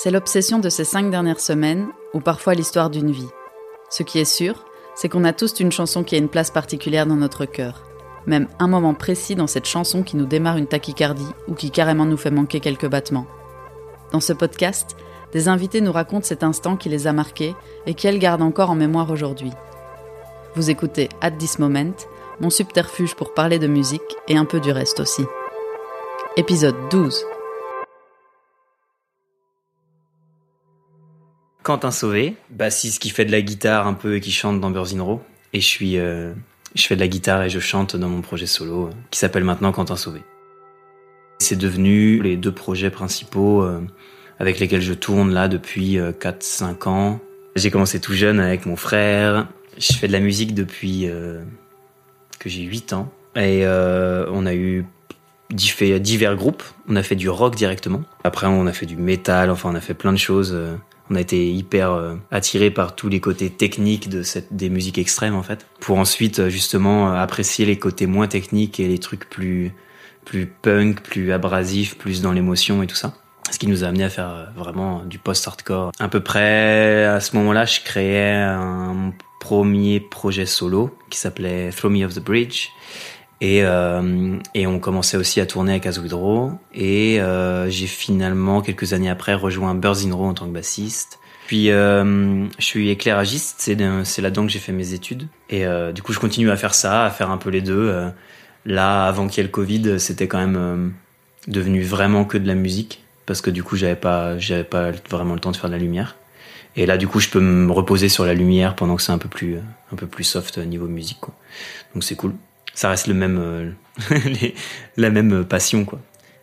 C'est l'obsession de ces cinq dernières semaines, ou parfois l'histoire d'une vie. Ce qui est sûr, c'est qu'on a tous une chanson qui a une place particulière dans notre cœur. Même un moment précis dans cette chanson qui nous démarre une tachycardie ou qui carrément nous fait manquer quelques battements. Dans ce podcast, des invités nous racontent cet instant qui les a marqués et qu'elles gardent encore en mémoire aujourd'hui. Vous écoutez At This Moment, mon subterfuge pour parler de musique et un peu du reste aussi. Épisode 12. Quentin Sauvé, bassiste qui fait de la guitare un peu et qui chante dans Birds in Et je suis, euh, je fais de la guitare et je chante dans mon projet solo euh, qui s'appelle maintenant Quentin Sauvé. C'est devenu les deux projets principaux euh, avec lesquels je tourne là depuis 4-5 ans. J'ai commencé tout jeune avec mon frère. Je fais de la musique depuis que j'ai 8 ans. Et on a eu divers groupes. On a fait du rock directement. Après, on a fait du métal. Enfin, on a fait plein de choses on a été hyper euh, attiré par tous les côtés techniques de cette des musiques extrêmes en fait, pour ensuite euh, justement euh, apprécier les côtés moins techniques et les trucs plus plus punk, plus abrasifs, plus dans l'émotion et tout ça. Ce qui nous a amené à faire vraiment du post-hardcore. À peu près à ce moment-là, je créais un premier projet solo qui s'appelait Throw Me Off the Bridge et, euh, et on commençait aussi à tourner avec Azwidro. Et euh, j'ai finalement, quelques années après, rejoint Birds Row en tant que bassiste. Puis euh, je suis éclairagiste, c'est c'est là-dedans que j'ai fait mes études. Et euh, du coup, je continue à faire ça, à faire un peu les deux. Euh, là, avant qu'il y ait le Covid, c'était quand même euh, devenu vraiment que de la musique parce que du coup, j'avais pas, j'avais pas vraiment le temps de faire de la lumière. Et là, du coup, je peux me reposer sur la lumière pendant que c'est un peu plus, un peu plus soft niveau musique. Quoi. Donc c'est cool ça reste le même, euh, la même passion, quoi.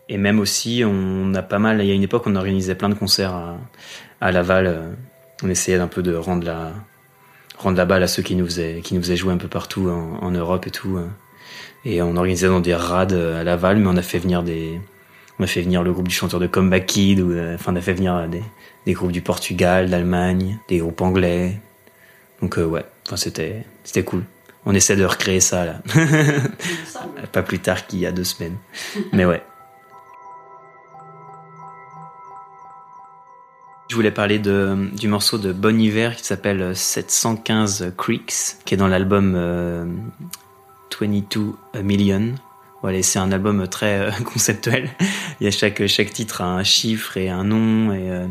Et même aussi, on a pas mal, il y a une époque, on organisait plein de concerts à, Laval. Euh, on essayait un peu de rendre la, rendre la balle à ceux qui nous faisaient, qui nous faisaient jouer un peu partout en, Europe et tout. Euh. Et on organisait dans des rades à Laval, mais on a fait venir des, on a fait venir le groupe du chanteur de Comeback Kid, enfin, on a fait venir des, groupes du Portugal, d'Allemagne, des groupes anglais. Donc, ouais, enfin, c'était, c'était cool. On essaie de recréer ça là. Pas plus tard qu'il y a deux semaines. Mais ouais. Je voulais parler de, du morceau de Bon Hiver qui s'appelle 715 Creeks, qui est dans l'album 22 euh, Million. Voilà, c'est un album très euh, conceptuel. Il y a chaque, chaque titre a un chiffre et un nom et euh,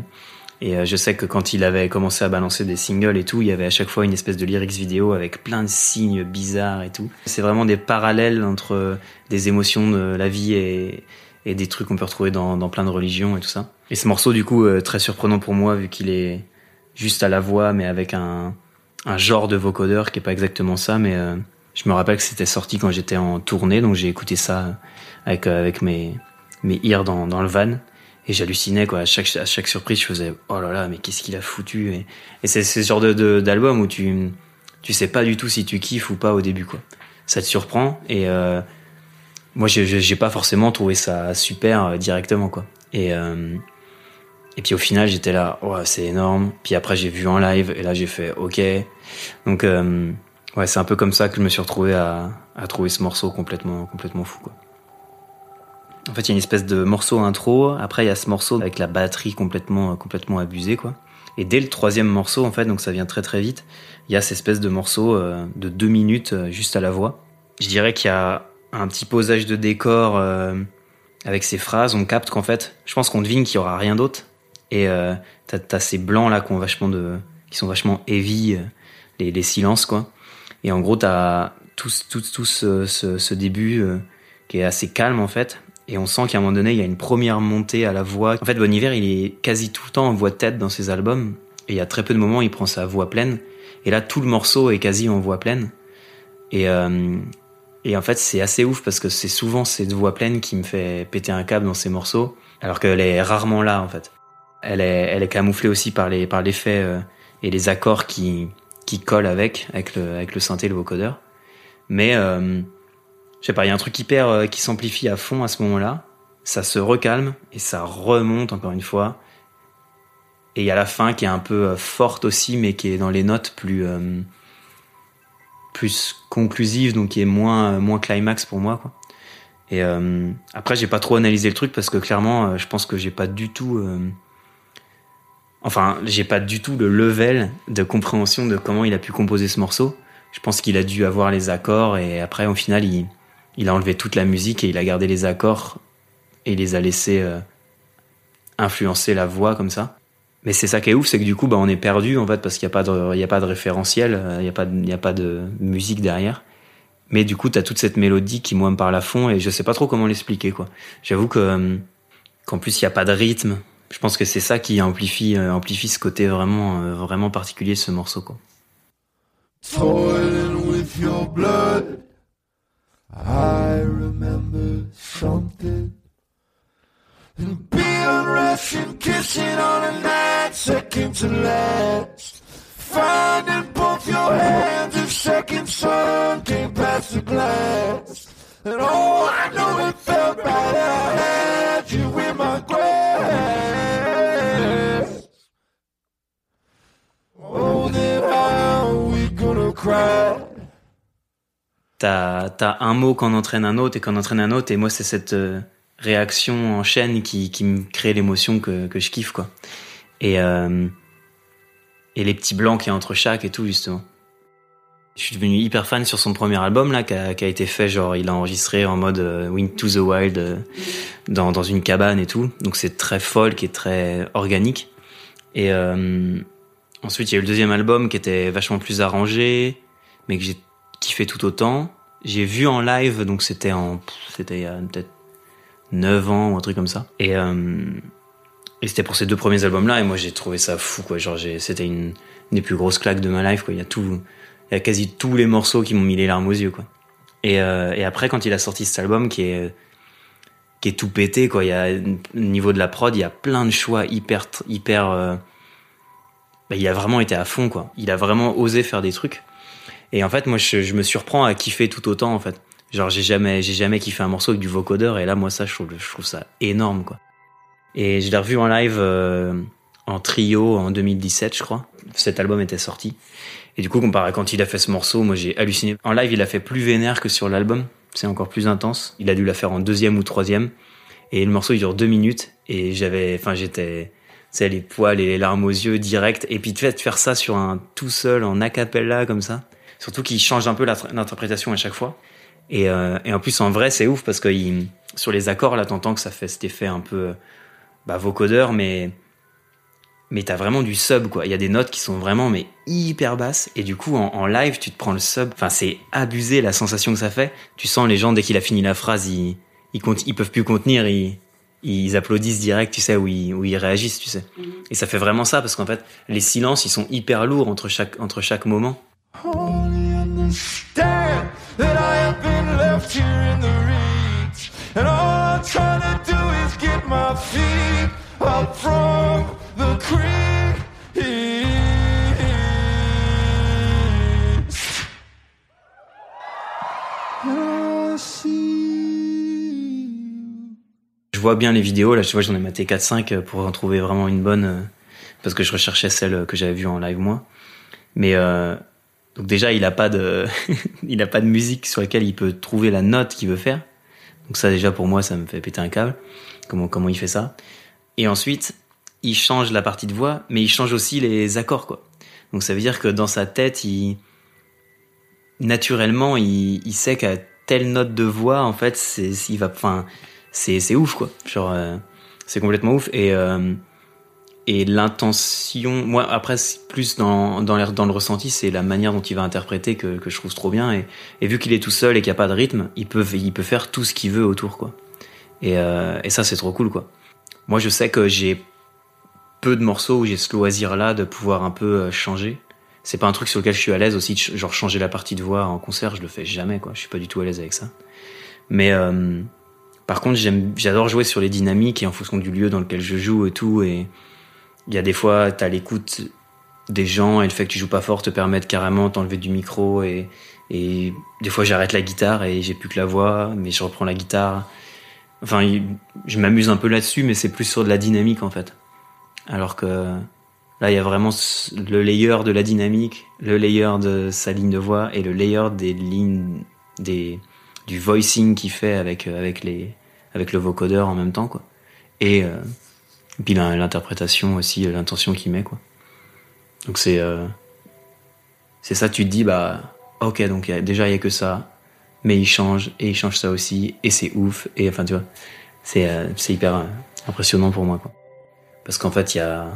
et euh, je sais que quand il avait commencé à balancer des singles et tout, il y avait à chaque fois une espèce de lyrics vidéo avec plein de signes bizarres et tout. C'est vraiment des parallèles entre des émotions de la vie et, des trucs qu'on peut retrouver dans, plein de religions et tout ça. Et ce morceau, du coup, euh, très surprenant pour moi vu qu'il est juste à la voix, mais avec un, genre de vocodeur qui est pas exactement ça, mais euh, je me rappelle que c'était sorti quand j'étais en tournée, donc j'ai écouté ça avec, mes, mes dans le van et j'hallucinais quoi. À chaque à chaque surprise je faisais oh là là mais qu'est-ce qu'il a foutu et, et c'est ce genre de d'album où tu tu sais pas du tout si tu kiffes ou pas au début quoi. Ça te surprend et euh, moi j'ai pas forcément trouvé ça super euh, directement quoi. Et euh, et puis au final j'étais là oh c'est énorme. Puis après j'ai vu en live et là j'ai fait ok. Donc euh, ouais c'est un peu comme ça que je me suis retrouvé à à trouver ce morceau complètement complètement fou quoi en fait, il y a une espèce de morceau intro. Après, il y a ce morceau avec la batterie complètement, complètement abusée, quoi. Et dès le troisième morceau, en fait, donc ça vient très très vite, il y a cette espèce de morceau euh, de deux minutes euh, juste à la voix. Je dirais qu'il y a un petit posage de décor euh, avec ces phrases. On capte qu'en fait, je pense qu'on devine qu'il y aura rien d'autre. Et t'as as ces blancs là qui sont vachement heavy, les, silences quoi. Et en gros, t'as tout, tout, ce début qui est assez calme en fait et on sent qu'à un moment donné, il y a une première montée à la voix. En fait, Bon Hiver, il est quasi tout le temps en voix de tête dans ses albums. Et il y a très peu de moments où il prend sa voix pleine. Et là, tout le morceau est quasi en voix pleine. Et, euh, et en fait, c'est assez ouf parce que c'est souvent cette voix pleine qui me fait péter un câble dans ces morceaux. Alors qu'elle est rarement là, en fait. Elle est, elle est camouflée aussi par les, par l'effet euh, et les accords qui, qui collent avec, avec le, avec le synthé, le vocodeur. Mais, euh, je sais pas, il y a un truc hyper euh, qui s'amplifie à fond à ce moment-là. Ça se recalme et ça remonte encore une fois. Et il y a la fin qui est un peu euh, forte aussi, mais qui est dans les notes plus euh, plus conclusive, donc qui est moins moins climax pour moi. Quoi. Et après, j'ai pas trop analysé le truc parce que clairement, je pense que j'ai pas du tout Enfin, j'ai pas du tout le level de compréhension de comment il a pu composer ce morceau. Je pense qu'il a dû avoir les accords et après, au final, il, il a enlevé toute la musique et il a gardé les accords et il les a laissés euh, influencer la voix comme ça. Mais c'est ça qui est ouf, c'est que du coup, bah, on est perdu en fait parce qu'il n'y a pas de, a pas de référentiel, euh, il n'y a pas, de, a pas de musique derrière. Mais du coup, t'as toute cette mélodie qui moi me parle à fond et je sais pas trop comment l'expliquer quoi. J'avoue que euh, qu'en plus il y a pas de rythme. Je pense que c'est ça qui amplifie euh, amplifie ce côté vraiment vraiment particulier de ce morceau quoi. I remember something. And being Russian, kissing on a night, second to last. Finding both your hands if second sun came past the glass. And oh, I know it felt right. I had you in my grasp. Oh, then how we gonna cry? T'as as un mot qu'on entraîne un autre et qu'on entraîne un autre et moi c'est cette euh, réaction en chaîne qui, qui me crée l'émotion que, que je kiffe quoi. Et euh, et les petits blancs qui y a entre chaque et tout justement. Je suis devenu hyper fan sur son premier album là qui a, été fait genre il a enregistré en mode euh, to the Wild euh, dans, dans une cabane et tout donc c'est très folk et très organique et ensuite il y a eu le deuxième album qui était vachement plus arrangé mais que j'ai kiffé tout autant. J'ai vu en live donc c'était en c'était il peut-être 9 ans ou un truc comme ça. Et euh, et c'était pour ces deux premiers albums là et moi j'ai trouvé ça fou quoi. Genre j'ai c'était une, des plus grosses claques de ma life quoi. Il y a tout il y a quasi tous les morceaux qui m'ont mis les larmes aux yeux quoi. Et, euh, après quand il a sorti cet album qui est qui est tout pété quoi il y a au niveau de la prod il y a plein de choix hyper hyper euh, bah, il a vraiment été à fond quoi. Il a vraiment osé faire des trucs et en fait moi je, me surprends à kiffer tout autant en fait genre j'ai jamais j'ai jamais kiffé un morceau avec du vocodeur et là moi ça je trouve ça énorme quoi et je l'ai revu en live euh, en trio en 2017 je crois cet album était sorti et du coup, comparé quand il a fait ce morceau, moi j'ai halluciné. En live, il a fait plus vénère que sur l'album. C'est encore plus intense. Il a dû la faire en deuxième ou troisième. Et le morceau, il dure deux minutes. Et j'avais, enfin, j'étais, c'est les poils et les larmes aux yeux direct. Et puis, de fait, faire ça sur un tout seul, en a cappella, comme ça. Surtout qu'il change un peu l'interprétation à chaque fois. Et, euh, et en plus, en vrai, c'est ouf parce que il, sur les accords, là, t'entends que ça fait cet effet un peu, bah, vocodeur, mais, mais t'as vraiment du sub quoi. Il y a des notes qui sont vraiment mais hyper basses et du coup en, en live tu te prends le sub. Enfin c'est abusé la sensation que ça fait. Tu sens les gens dès qu'il a fini la phrase ils ils, peuvent plus contenir ils ils applaudissent direct tu sais ou ils, ou ils réagissent tu sais. Mm -hmm. Et ça fait vraiment ça parce qu'en fait les silences ils sont hyper lourds entre chaque entre chaque moment. Only understand that I have been left here in the reach. And all I'm trying to do is get my feet up from the creek. Je vois bien les vidéos là, tu vois j'en ai maté 4 5 pour en trouver vraiment une bonne euh, parce que je recherchais celle que j'avais vue en live moi. Mais euh, donc déjà il a pas de il a pas de musique sur laquelle il peut trouver la note qu'il veut faire. Donc ça déjà pour moi ça me fait péter un câble. Comment comment il fait ça Et ensuite il change la partie de voix, mais il change aussi les accords quoi. Donc ça veut dire que dans sa tête il naturellement il, il sait qu'à telle note de voix en fait c'est il va enfin c'est c'est ouf quoi. Genre euh, c'est complètement ouf et euh, et l'intention moi après plus dans dans, le ressenti c'est la manière dont il va interpréter que, que je trouve trop bien. Et, et vu qu'il est tout seul et qu'il n'y a pas de rythme il peut il peut faire tout ce qu'il veut autour quoi. Et, euh, et ça c'est trop cool quoi. Moi je sais que j'ai peu de morceaux où j'ai ce loisir là de pouvoir un peu euh, changer. C'est pas un truc sur lequel je suis à l'aise aussi genre changer la partie de voix en concert je le fais jamais quoi. Je suis pas du tout à l'aise avec ça. Mais euh, par contre j'aime j'adore jouer sur les dynamiques et en fonction du lieu dans lequel je joue et tout et il y a des fois, t'as l'écoute des gens et le fait que tu joues pas fort te permet de carrément t'enlever du micro et, et des fois j'arrête la guitare et j'ai plus que la voix, mais je reprends la guitare. Enfin, je m'amuse un peu là-dessus, mais c'est plus sur de la dynamique en fait. Alors que là, il y a vraiment le layer de la dynamique, le layer de sa ligne de voix et le layer des lignes, des, du voicing qu'il fait avec, avec les, avec le vocodeur en même temps, quoi. Et, euh, Et puis l'interprétation aussi, l'intention qu'il met, quoi. Donc c'est euh, c'est ça, tu te dis, bah, ok, donc déjà il y a que ça, mais il change, et il change ça aussi, et c'est ouf, et enfin, tu vois, c'est euh, hyper euh, impressionnant pour moi, quoi. Parce qu'en fait, il y a.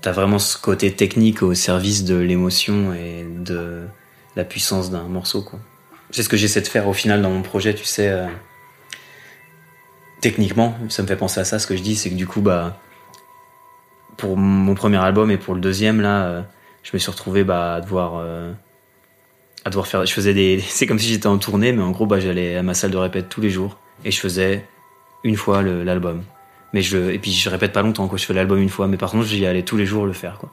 T'as vraiment ce côté technique au service de l'émotion et de la puissance d'un morceau, quoi. C'est ce que j'essaie de faire au final dans mon projet, tu sais. Techniquement, ça me fait penser à ça. Ce que je dis, c'est que du coup, bah, pour mon premier album et pour le deuxième, là, euh, je me suis retrouvé bah, à devoir. Euh, à devoir faire. Je faisais des. C'est comme si j'étais en tournée, mais en gros, bah, j'allais à ma salle de répète tous les jours et je faisais une fois l'album. Mais je et puis je répète pas longtemps quoi. Je fais l'album une fois, mais par contre, j'y allais tous les jours le faire quoi.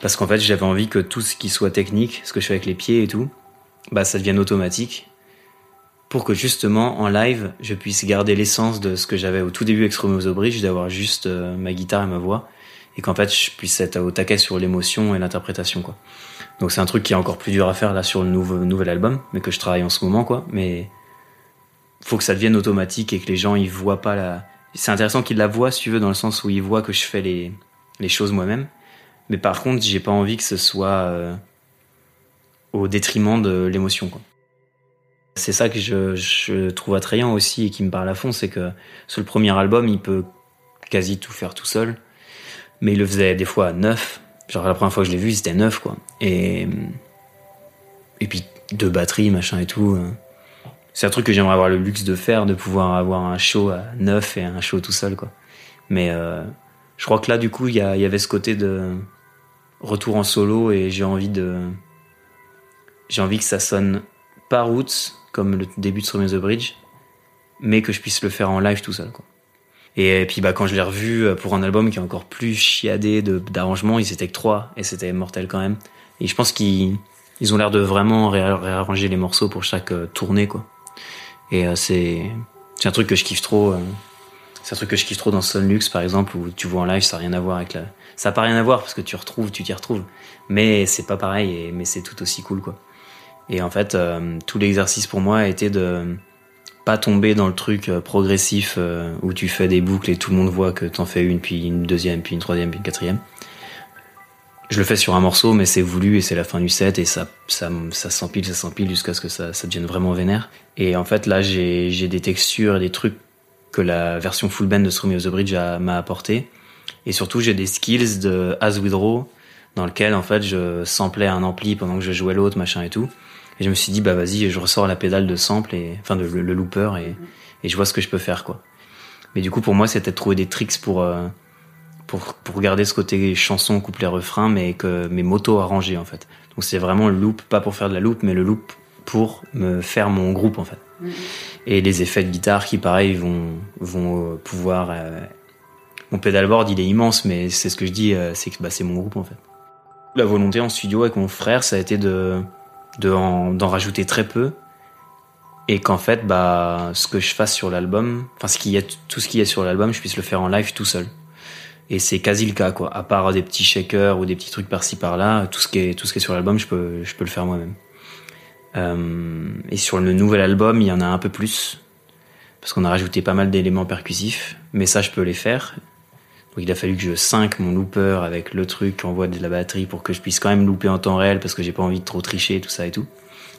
Parce qu'en fait, j'avais envie que tout ce qui soit technique, ce que je fais avec les pieds et tout, bah, ça devienne automatique pour que justement en live je puisse garder l'essence de ce que j'avais au tout début avec Romeo Bridge, d'avoir juste euh, ma guitare et ma voix, et qu'en fait je puisse être au taquet sur l'émotion et l'interprétation quoi. Donc c'est un truc qui est encore plus dur à faire là sur le nouveau, nouvel album, mais que je travaille en ce moment quoi. Mais faut que ça devienne automatique et que les gens ils voient pas la. C'est intéressant qu'ils la voient si tu veux dans le sens où ils voient que je fais les les choses moi-même. Mais par contre j'ai pas envie que ce soit euh, au détriment de l'émotion. C'est ça que je, trouve attrayant aussi et qui me parle à fond, c'est que sur le premier album, il peut quasi tout faire tout seul, mais il le faisait des fois à neuf. Genre la première fois que je l'ai vu, c'était neuf quoi. Et et puis deux batteries, machin et tout. Euh. C'est un truc que j'aimerais avoir le luxe de faire, de pouvoir avoir un show à neuf et un show tout seul quoi. Mais euh, je crois que là du coup il y, y avait ce côté de retour en solo et j'ai envie de j'ai envie que ça sonne pas roots, comme le début de Stormy the Bridge, mais que je puisse le faire en live tout seul. Et, puis bah, quand je l'ai revu euh, pour un album qui est encore plus chiadé d'arrangements, ils étaient que trois, et c'était mortel quand même. Et je pense qu'ils ils ont l'air de vraiment réarranger les morceaux pour chaque euh, tournée. quoi. Et euh, c'est un truc que je kiffe trop. c'est un truc que je kiffe trop dans Sonlux par exemple, où tu vois en live, ça n'a rien à voir avec la... Ça n'a pas rien à voir parce que tu retrouves, tu t'y retrouves. Mais c'est pas pareil, et, mais c'est tout aussi cool quoi. Et en fait, euh, tout l'exercice pour moi a été de pas tomber dans le truc euh, progressif euh, où tu fais des boucles et tout le monde voit que t'en fais une, puis une deuxième, puis une troisième, puis une quatrième. Je le fais sur un morceau, mais c'est voulu et c'est la fin du set et ça, ça, s'empile, ça s'empile jusqu'à ce que ça, devienne vraiment vénère. Et en fait, là, j'ai, des textures et des trucs que la version full band de Stormy of the Bridge m'a apporté. Et surtout, j'ai des skills de As Withdraw dans lequel, en fait, je samplais un ampli pendant que je jouais l'autre, machin et tout. Et je me suis dit, bah vas-y, je ressors la pédale de sample, et, enfin de, le, looper, et, et, je vois ce que je peux faire, quoi. Mais du coup, pour moi, c'était de trouver des tricks pour, euh, pour, pour garder ce côté chanson, couplet, refrain, mais que mes motos arrangées, en fait. Donc c'est vraiment le loop, pas pour faire de la loop, mais le loop pour me faire mon groupe, en fait. Mm-hmm. Et les effets de guitare qui, pareil, vont, vont euh, pouvoir... Euh, mon pedalboard, il est immense, mais c'est ce que je dis, c'est que bah, c'est mon groupe, en fait. La volonté en studio avec mon frère, ça a été de d'en rajouter très peu. Et qu'en fait bah ce que je fasse sur l'album enfin ce qui est tout ce qui est sur l'album je puisse le faire en live tout seul. Et c'est quasi le cas quoi. À part des petits shakers ou des petits trucs par-ci par-là tout ce qui est tout ce qui est sur l'album je peux je peux le faire moi-même. Euh, et sur le nouvel album il y en a un peu plus parce qu'on a rajouté pas mal d'éléments percussifs mais ça je peux les faire il a fallu que je sync mon looper avec le truc qui envoie de la batterie pour que je puisse quand même looper en temps réel parce que j'ai pas envie de trop tricher tout ça et tout.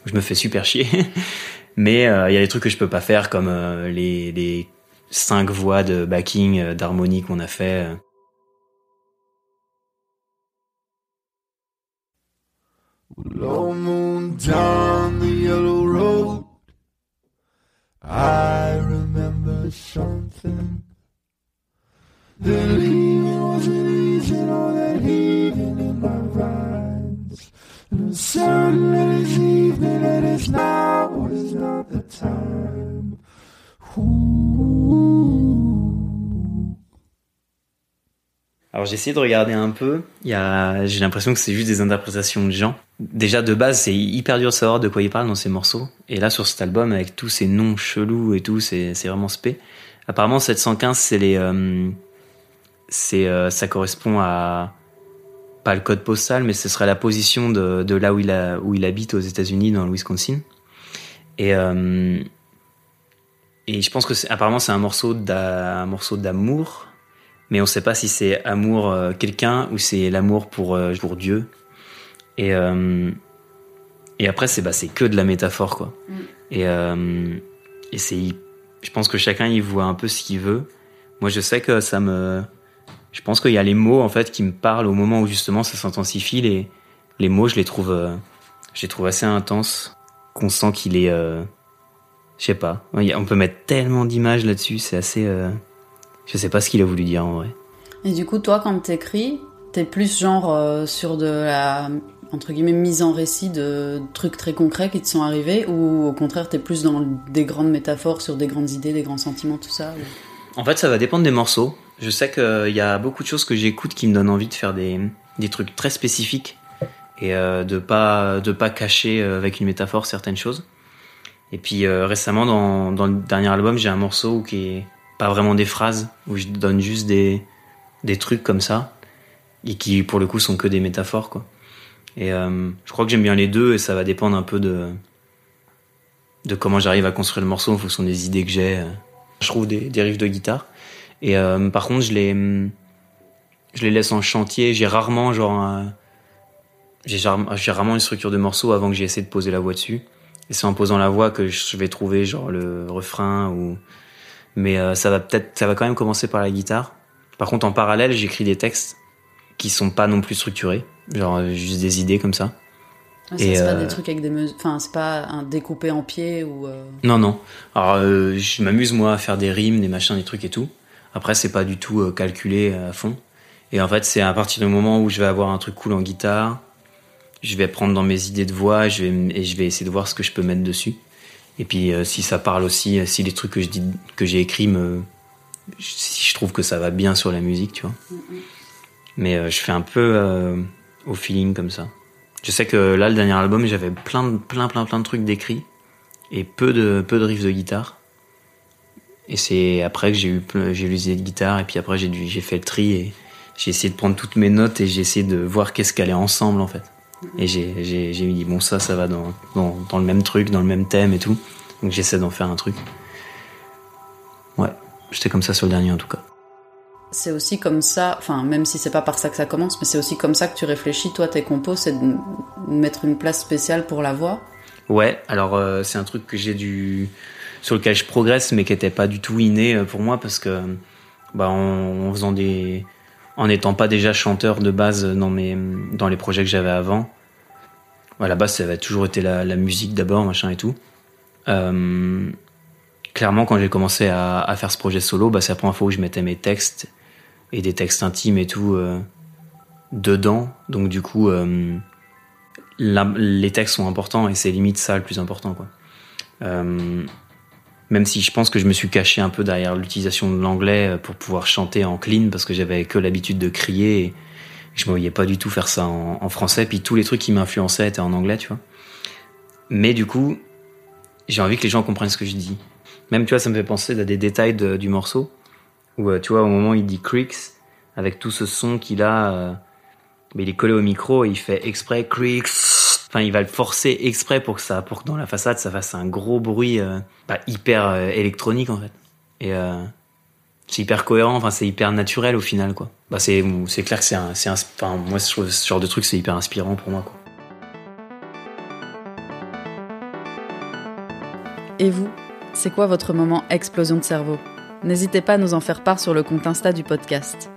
Je me fais super chier. Mais euh, il y a des trucs que je peux pas faire comme euh, les, les cinq voix de backing euh, d'harmonie qu'on a fait. Alors j'ai essayé de regarder un peu. Il j'ai l'impression que c'est juste des interprétations de gens. Déjà de base, c'est hyper dur de savoir de quoi ils parlent dans ces morceaux. Et là sur cet album, avec tous ces noms chelous et tout, c'est, c'est vraiment spé. Apparemment 715, c'est les euh, c'est euh, ça correspond à pas le code postal, mais ce serait la position de, de là où il, a, où il habite aux États-Unis, dans le Wisconsin. Et, euh, et je pense que apparemment c'est un morceau d'amour mais on sait pas si c'est amour euh, quelqu'un ou c'est l'amour pour, pour Dieu. Et, et après, c'est bah, c'est que de la métaphore, quoi. Mm. Et, et c'est, je pense que chacun y voit un peu ce qu'il veut. Moi, je sais que ça me, je pense qu'il y a les mots en fait qui me parlent au moment où justement ça s'intensifie. Les, les mots, je les trouve, euh, je les trouve assez intenses. Qu'on sent qu'il est, euh, je sais pas. On peut mettre tellement d'images là-dessus, c'est assez. euh, je sais pas ce qu'il a voulu dire en vrai. Et du coup, toi, quand t'écris, t'es plus genre euh, sur de la entre guillemets mise en récit de trucs très concrets qui te sont arrivés, ou au contraire, t'es plus dans des grandes métaphores sur des grandes idées, des grands sentiments, tout ça. ou- En fait, ça va dépendre des morceaux. Je sais qu'il y a beaucoup de choses que j'écoute qui me donnent envie de faire des, des trucs très spécifiques et euh, de pas de pas cacher euh, avec une métaphore certaines choses. Et puis euh, récemment, dans, dans le dernier album, j'ai un morceau qui est pas vraiment des phrases, où je donne juste des des trucs comme ça et qui pour le coup sont que des métaphores quoi. Et euh, je crois que j'aime bien les deux et ça va dépendre un peu de de comment j'arrive à construire le morceau en fonction des idées que j'ai. euh. Je trouve des, des riffs de guitare. Et euh, par contre, je les, je les laisse en chantier. J'ai rarement, genre, un- j'ai rarement une structure de morceau avant que j'ai essayé de poser la voix dessus. Et c'est en posant la voix que je vais trouver, genre, le refrain ou. Mais euh, ça va peut-être, ça va quand même commencer par la guitare. Par contre, en parallèle, j'écris des textes qui sont pas non plus structurés, genre euh, juste des idées comme ça. Ah, ça, c'est pas euh, des trucs avec des. Enfin, c'est pas un découpé en pied ou. euh, Non, non. Alors, euh, je m'amuse, moi, à faire des rimes, des machins, des trucs et tout. Après, c'est pas du tout euh, calculé à fond. Et en fait, c'est à partir du moment où je vais avoir un truc cool en guitare, je vais prendre dans mes idées de voix je vais, m- et je vais essayer de voir ce que je peux mettre dessus. Et puis, euh, si ça parle aussi, euh, si les trucs que je dis, que j'ai écrits me, si je trouve que ça va bien sur la musique, tu vois. Mais euh, je fais un peu euh, au feeling comme ça. Je sais que là, le dernier album, j'avais plein, plein, plein, plein de trucs d'écrits et peu de peu de riffs de guitare. Et c'est après que j'ai eu j'ai eu les idées de guitare et puis après j'ai j'ai fait le tri et j'ai essayé de prendre toutes mes notes et j'ai essayé de voir qu'est-ce qu'allait ensemble en fait. Et j'ai j'ai j'ai dit bon ça ça va dans, dans dans le même truc, dans le même thème et tout. Donc j'essaie d'en faire un truc. Ouais, j'étais comme ça sur le dernier en tout cas. C'est aussi comme ça, enfin, même si c'est pas par ça que ça commence, mais c'est aussi comme ça que tu réfléchis. Toi, tes compos, c'est de mettre une place spéciale pour la voix? Ouais, alors euh, c'est un truc que j'ai dû sur lequel je progresse, mais qui était pas du tout inné euh, pour moi parce que bah en, faisant des, en n'étant pas déjà chanteur de base dans mes dans les projets que j'avais avant. À la base, ça avait toujours été la, la musique d'abord, machin et tout. Euh, clairement, quand j'ai commencé à, faire ce projet solo, bah, c'est la première fois où je mettais mes textes et des textes intimes et tout euh, dedans. Donc du coup, les textes sont importants et c'est limite ça le plus important quoi. Euh, même si je pense que je me suis caché un peu derrière l'utilisation de l'anglais pour pouvoir chanter en clean parce que j'avais que l'habitude de crier et je me voyais pas du tout faire ça en, français puis tous les trucs qui m'influençaient étaient en anglais tu vois. Mais du coup j'ai envie que les gens comprennent ce que je dis. Même tu vois ça me fait penser à des détails du morceau où euh, tu vois au moment où il dit creaks avec tout ce son qu'il a euh, mais il est collé au micro et il fait exprès creaks. Enfin, il va le forcer exprès pour que ça, pour que dans la façade, ça fasse un gros bruit euh, bah, hyper euh, électronique en fait. Et euh, c'est hyper cohérent. Enfin, c'est hyper naturel au final quoi. Bah, c'est, c'est clair que c'est un, c'est enfin, moi, trouve ce genre de truc, c'est hyper inspirant pour moi quoi. Et vous, c'est quoi votre moment explosion de cerveau? N'hésitez pas à nous en faire part sur le compte Insta du podcast.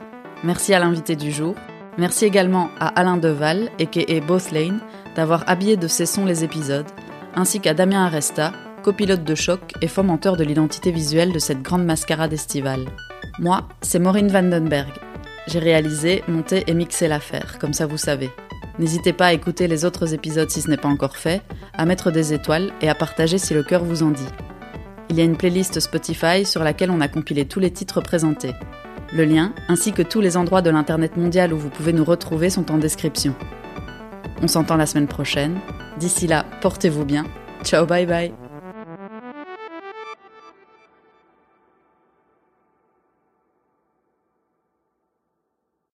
Merci à l'invité du jour. Merci également à Alain Deval, a.k.a. Both Lane, d'avoir habillé de ses sons les épisodes, ainsi qu'à Damien Aresta, copilote de choc et fomenteur de l'identité visuelle de cette grande mascarade estivale. Moi, c'est Maureen Vandenberg. J'ai réalisé, monté et mixé l'affaire, comme ça vous savez. N'hésitez pas à écouter les autres épisodes si ce n'est pas encore fait, à mettre des étoiles et à partager si le cœur vous en dit. Il y a une playlist Spotify sur laquelle on a compilé tous les titres présentés. Le lien, ainsi que tous les endroits de l'Internet mondial où vous pouvez nous retrouver, sont en description. On s'entend la semaine prochaine. D'ici là, portez-vous bien. Ciao, bye bye